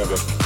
那个。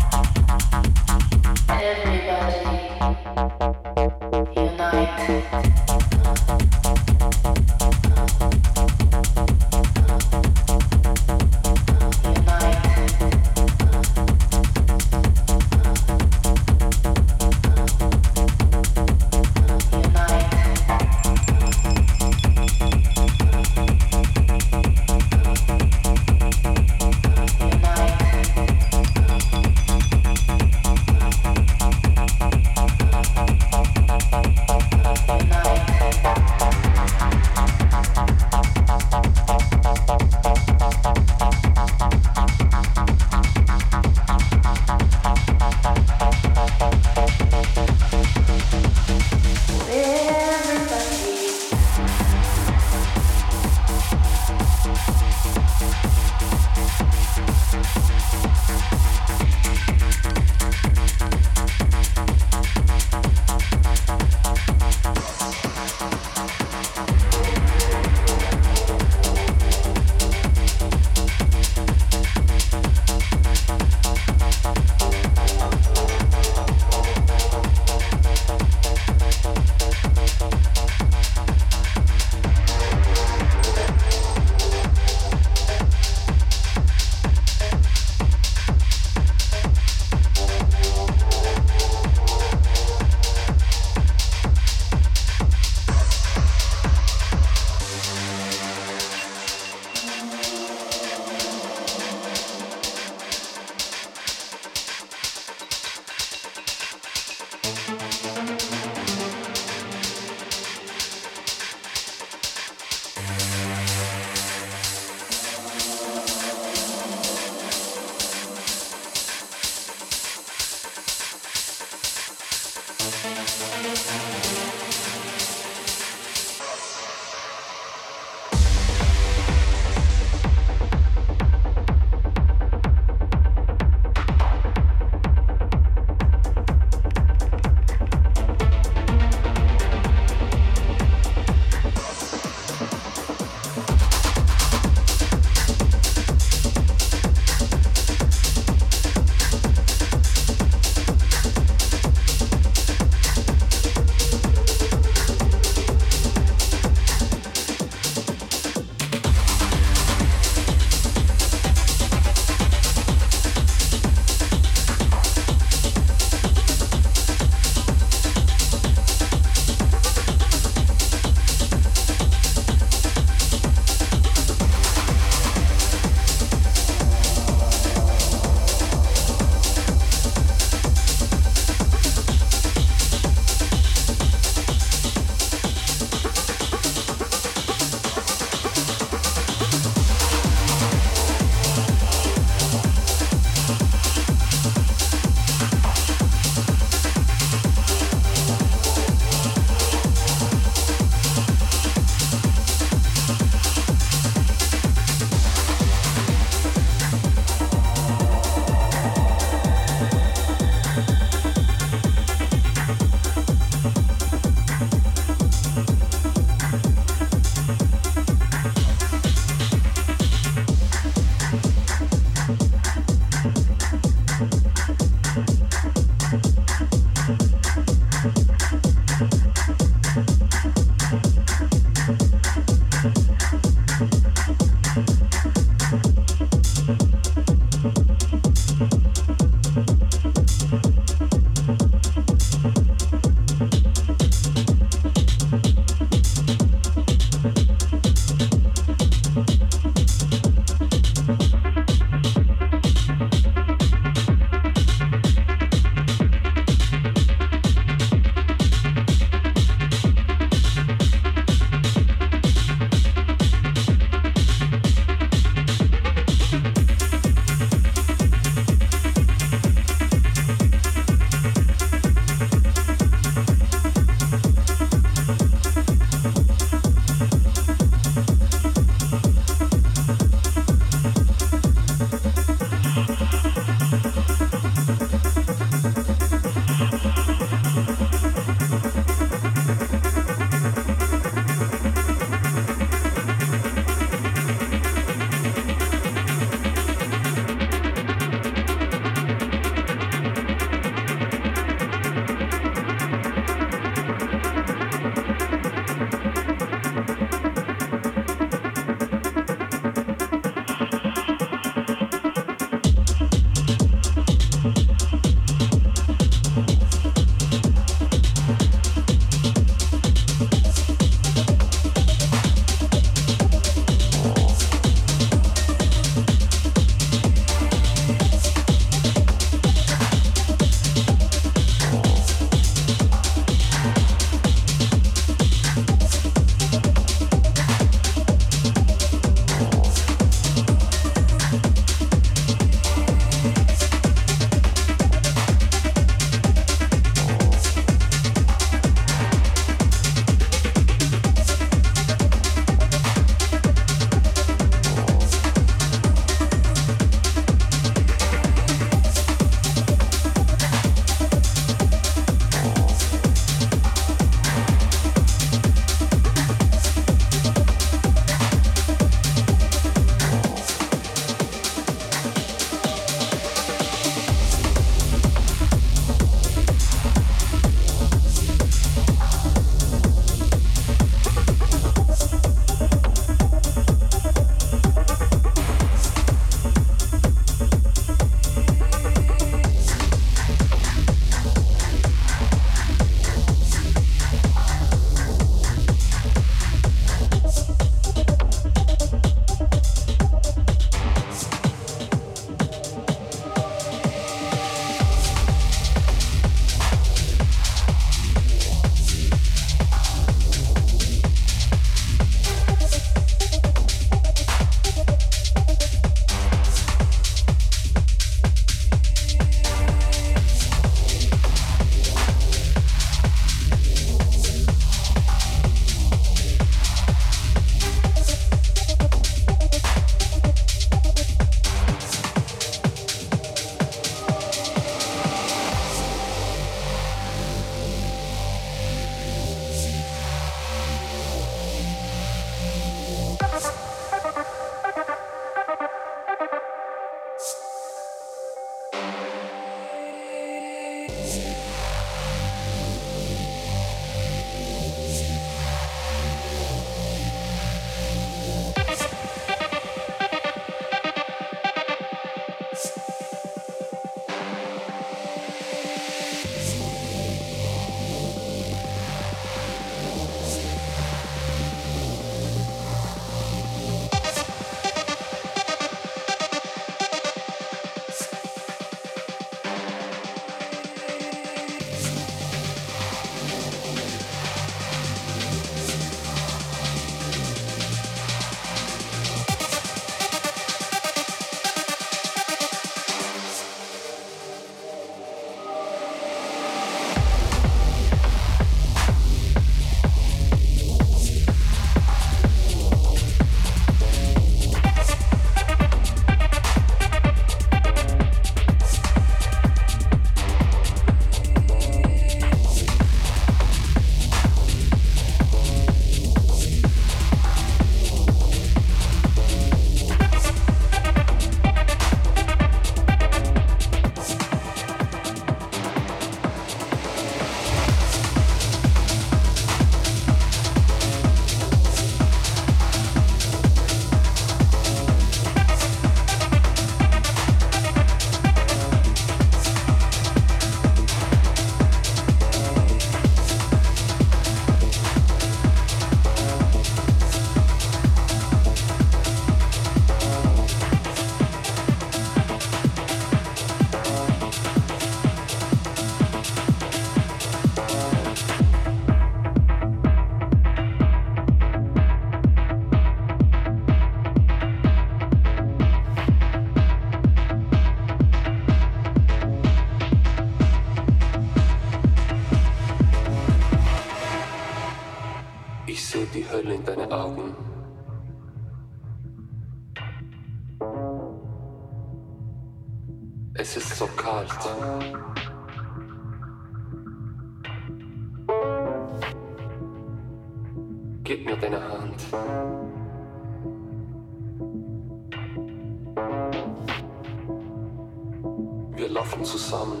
Zusammen.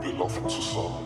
Wir laufen zusammen.